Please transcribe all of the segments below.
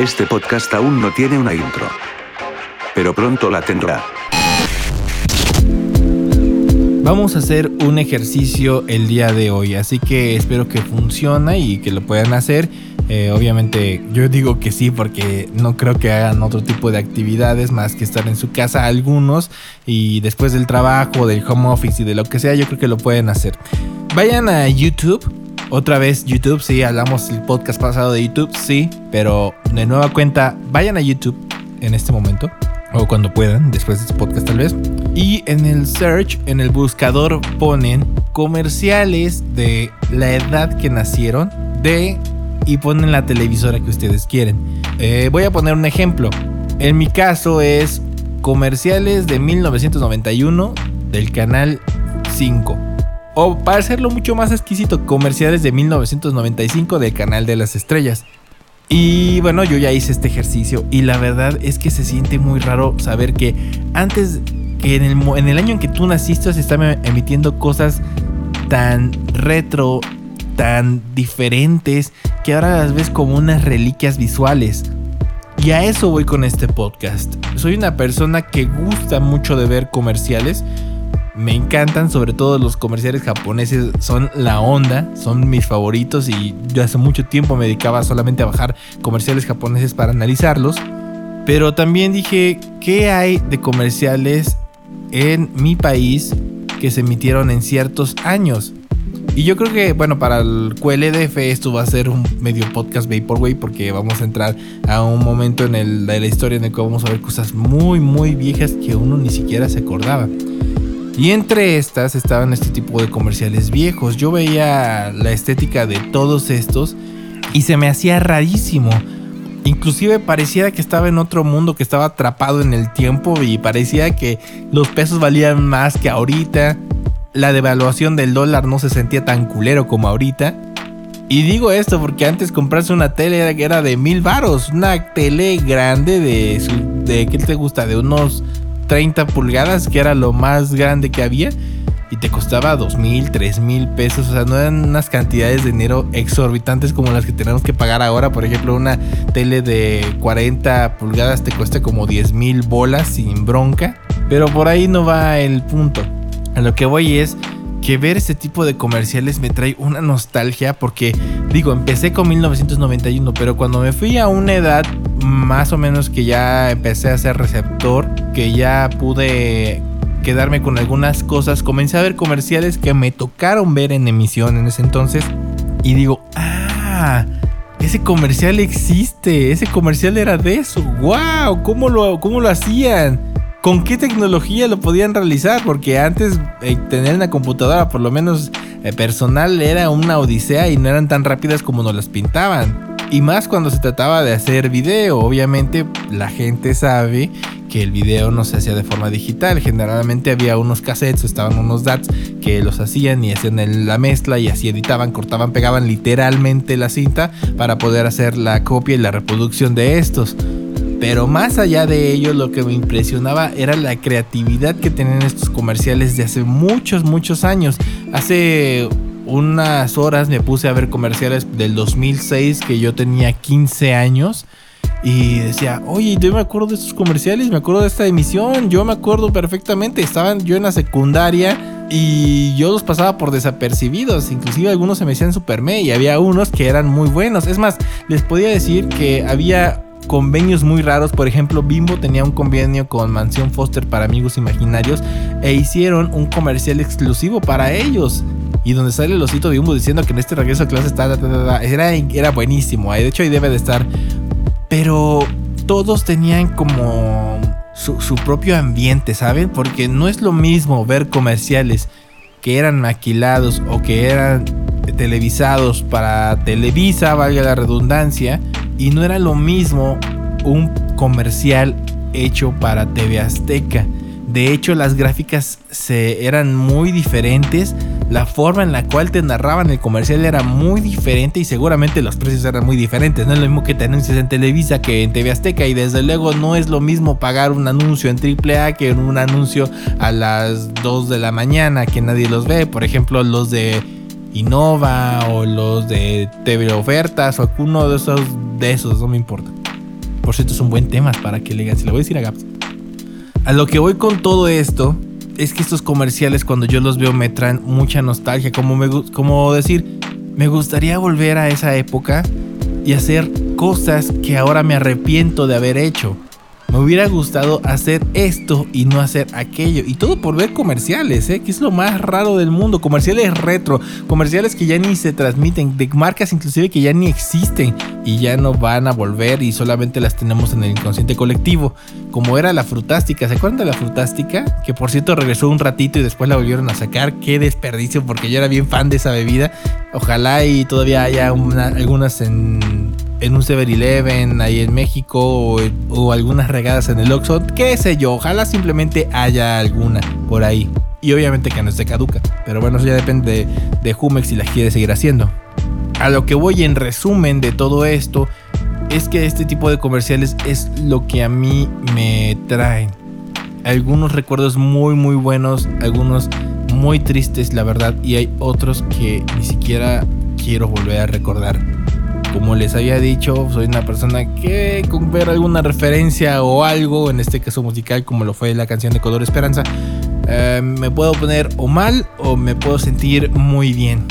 Este podcast aún no tiene una intro. Pero pronto la tendrá. Vamos a hacer un ejercicio el día de hoy, así que espero que funcione y que lo puedan hacer. Eh, obviamente yo digo que sí porque no creo que hagan otro tipo de actividades más que estar en su casa algunos y después del trabajo, del home office y de lo que sea, yo creo que lo pueden hacer. Vayan a YouTube. Otra vez YouTube, sí, hablamos el podcast pasado de YouTube, sí, pero de nueva cuenta, vayan a YouTube en este momento o cuando puedan, después de este podcast tal vez. Y en el search, en el buscador ponen comerciales de la edad que nacieron de y ponen la televisora que ustedes quieren. Eh, voy a poner un ejemplo. En mi caso es comerciales de 1991 del canal 5. O para hacerlo mucho más exquisito, comerciales de 1995 del canal de las estrellas. Y bueno, yo ya hice este ejercicio y la verdad es que se siente muy raro saber que antes, que en el, año en que tú naciste se están emitiendo cosas tan retro, tan diferentes, que ahora las ves como unas reliquias visuales. Y a eso voy con este podcast. Soy una persona que gusta mucho de ver comerciales me encantan, sobre todo los comerciales japoneses son la onda, son mis favoritos y yo hace mucho tiempo me dedicaba solamente a bajar comerciales japoneses para analizarlos. Pero también dije, ¿qué hay de comerciales en mi país que se emitieron en ciertos años? Y yo creo que, bueno, para el QLDF esto va a ser un medio podcast Vaporwave porque vamos a entrar a un momento en de la historia en el que vamos a ver cosas muy, muy viejas que uno ni siquiera se acordaba. Y entre estas estaban este tipo de comerciales viejos. Yo veía la estética de todos estos y se me hacía rarísimo. Inclusive parecía que estaba en otro mundo, que estaba atrapado en el tiempo y parecía que los pesos valían más que ahorita. La devaluación del dólar no se sentía tan culero como ahorita. Y digo esto porque antes comprarse una tele era de mil varos. Una tele grande de, de ¿qué te gusta? De unos 30 pulgadas, que era lo más grande que había, y te costaba 2 mil, 3 mil pesos. O sea, no eran unas cantidades de dinero exorbitantes como las que tenemos que pagar ahora. Por ejemplo, una tele de 40 pulgadas te cuesta como 10 mil bolas sin bronca. Pero por ahí no va el punto. A lo que voy es que ver este tipo de comerciales me trae una nostalgia porque digo, empecé con 1991, pero cuando me fui a una edad más o menos que ya empecé a ser receptor, que ya pude quedarme con algunas cosas, comencé a ver comerciales que me tocaron ver en emisión en ese entonces y digo, ah, ese comercial existe, ese comercial era de eso, wow, ¿cómo lo, cómo lo hacían? ¿Con qué tecnología lo podían realizar? Porque antes eh, tener una computadora, por lo menos eh, personal, era una odisea y no eran tan rápidas como nos las pintaban. Y más cuando se trataba de hacer video. Obviamente la gente sabe que el video no se hacía de forma digital. Generalmente había unos cassettes, estaban unos DATs que los hacían y hacían la mezcla y así editaban, cortaban, pegaban literalmente la cinta para poder hacer la copia y la reproducción de estos. Pero más allá de ello, lo que me impresionaba era la creatividad que tenían estos comerciales de hace muchos, muchos años. Hace unas horas me puse a ver comerciales del 2006 que yo tenía 15 años. Y decía, oye, yo me acuerdo de estos comerciales, me acuerdo de esta emisión, yo me acuerdo perfectamente, estaban yo en la secundaria y yo los pasaba por desapercibidos, inclusive algunos se me hacían super me y había unos que eran muy buenos. Es más, les podía decir que había convenios muy raros. Por ejemplo, Bimbo tenía un convenio con Mansión Foster para amigos imaginarios e hicieron un comercial exclusivo para ellos. Y donde sale el osito Bimbo diciendo que en este regreso a clase está, era, era buenísimo. De hecho, ahí debe de estar. Pero todos tenían como su, su propio ambiente, ¿saben? Porque no es lo mismo ver comerciales que eran maquilados o que eran televisados para Televisa, valga la redundancia, y no era lo mismo un comercial hecho para TV Azteca. De hecho, las gráficas se, eran muy diferentes. La forma en la cual te narraban el comercial era muy diferente y seguramente los precios eran muy diferentes. No es lo mismo que te anuncias en Televisa que en TV Azteca y desde luego no es lo mismo pagar un anuncio en AAA que un anuncio a las 2 de la mañana que nadie los ve. Por ejemplo, los de Innova o los de TV Ofertas o alguno de esos, de esos, no me importa. por cierto es un buen tema para que le digan, se lo voy a decir a Gaps. A lo que voy con todo esto es que estos comerciales cuando yo los veo me traen mucha nostalgia, como, me, como decir, me gustaría volver a esa época y hacer cosas que ahora me arrepiento de haber hecho. Me hubiera gustado hacer esto y no hacer aquello. Y todo por ver comerciales, ¿eh? que es lo más raro del mundo. Comerciales retro, comerciales que ya ni se transmiten, de marcas inclusive que ya ni existen y ya no van a volver y solamente las tenemos en el inconsciente colectivo. Como era la frutástica, ¿se acuerdan de la frutástica? Que por cierto regresó un ratito y después la volvieron a sacar. Qué desperdicio porque yo era bien fan de esa bebida. Ojalá y todavía haya algunas en en un 7-Eleven ahí en México o, algunas regadas en el Oxxo, qué sé yo, ojalá simplemente haya alguna por ahí. Y obviamente que no esté caduca, pero bueno, eso ya depende de, de Jumex si las quiere seguir haciendo. A lo que voy en resumen de todo esto es que este tipo de comerciales es lo que a mí me traen. Algunos recuerdos muy muy buenos, algunos muy tristes la verdad y hay otros que ni siquiera quiero volver a recordar. Como les había dicho, soy una persona que con ver alguna referencia o algo, en este caso musical, como lo fue la canción de Color Esperanza, eh, me puedo poner o mal o me puedo sentir muy bien.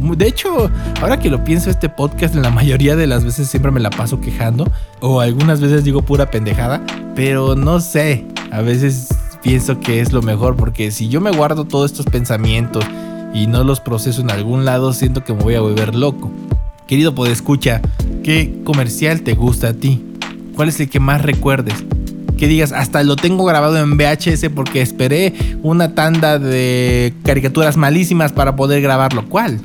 De hecho, ahora que lo pienso, este podcast la mayoría de las veces siempre me la paso quejando o algunas veces digo pura pendejada, pero no sé, a veces pienso que es lo mejor porque si yo me guardo todos estos pensamientos y no los proceso en algún lado, siento que me voy a volver loco. Querido escucha, ¿qué comercial te gusta a ti? ¿Cuál es el que más recuerdes? Que digas, hasta lo tengo grabado en VHS porque esperé una tanda de caricaturas malísimas para poder grabarlo. ¿Cuál?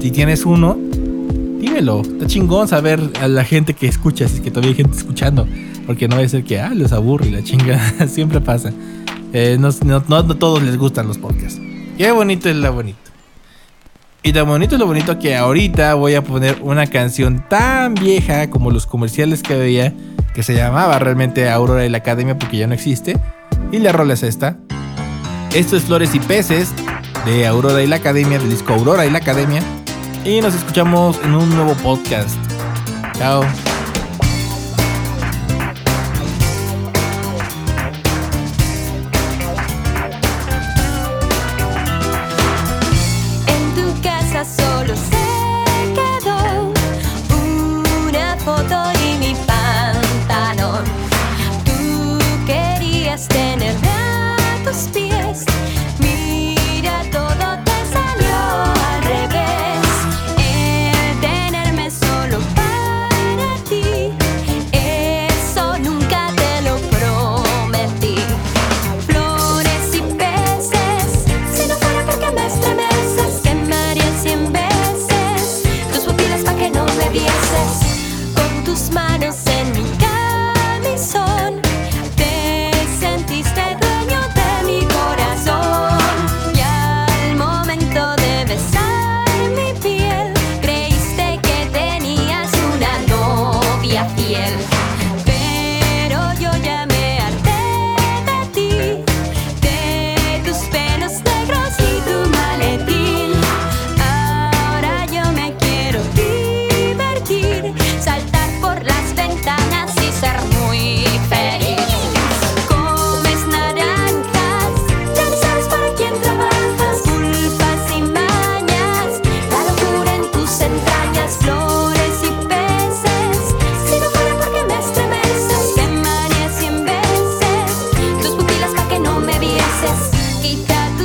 Si tienes uno, dímelo. Está chingón saber a la gente que escucha, si es que todavía hay gente escuchando. Porque no va a ser que, ah, les aburre la chinga. Siempre pasa. Eh, no, no, no, todos les gustan los podcasts. Qué bonito es la bonito. Y tan bonito es lo bonito que ahorita voy a poner una canción tan vieja como los comerciales que veía, que se llamaba realmente Aurora y la Academia porque ya no existe. Y la rola es esta. Esto es Flores y Peces de Aurora y la Academia, del disco Aurora y la Academia. Y nos escuchamos en un nuevo podcast. Chao.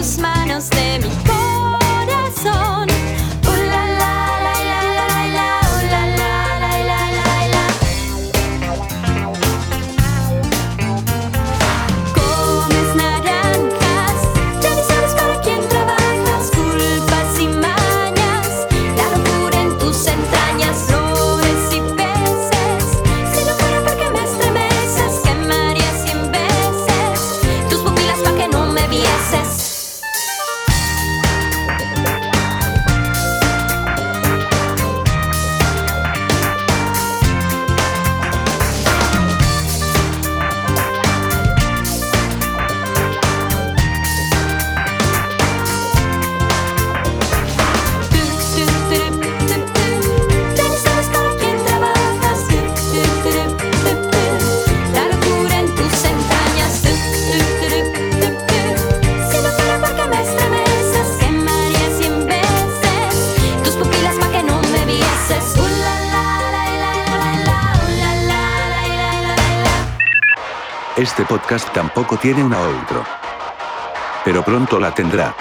mis manos de mi Este podcast tampoco tiene una outro. Pero pronto la tendrá.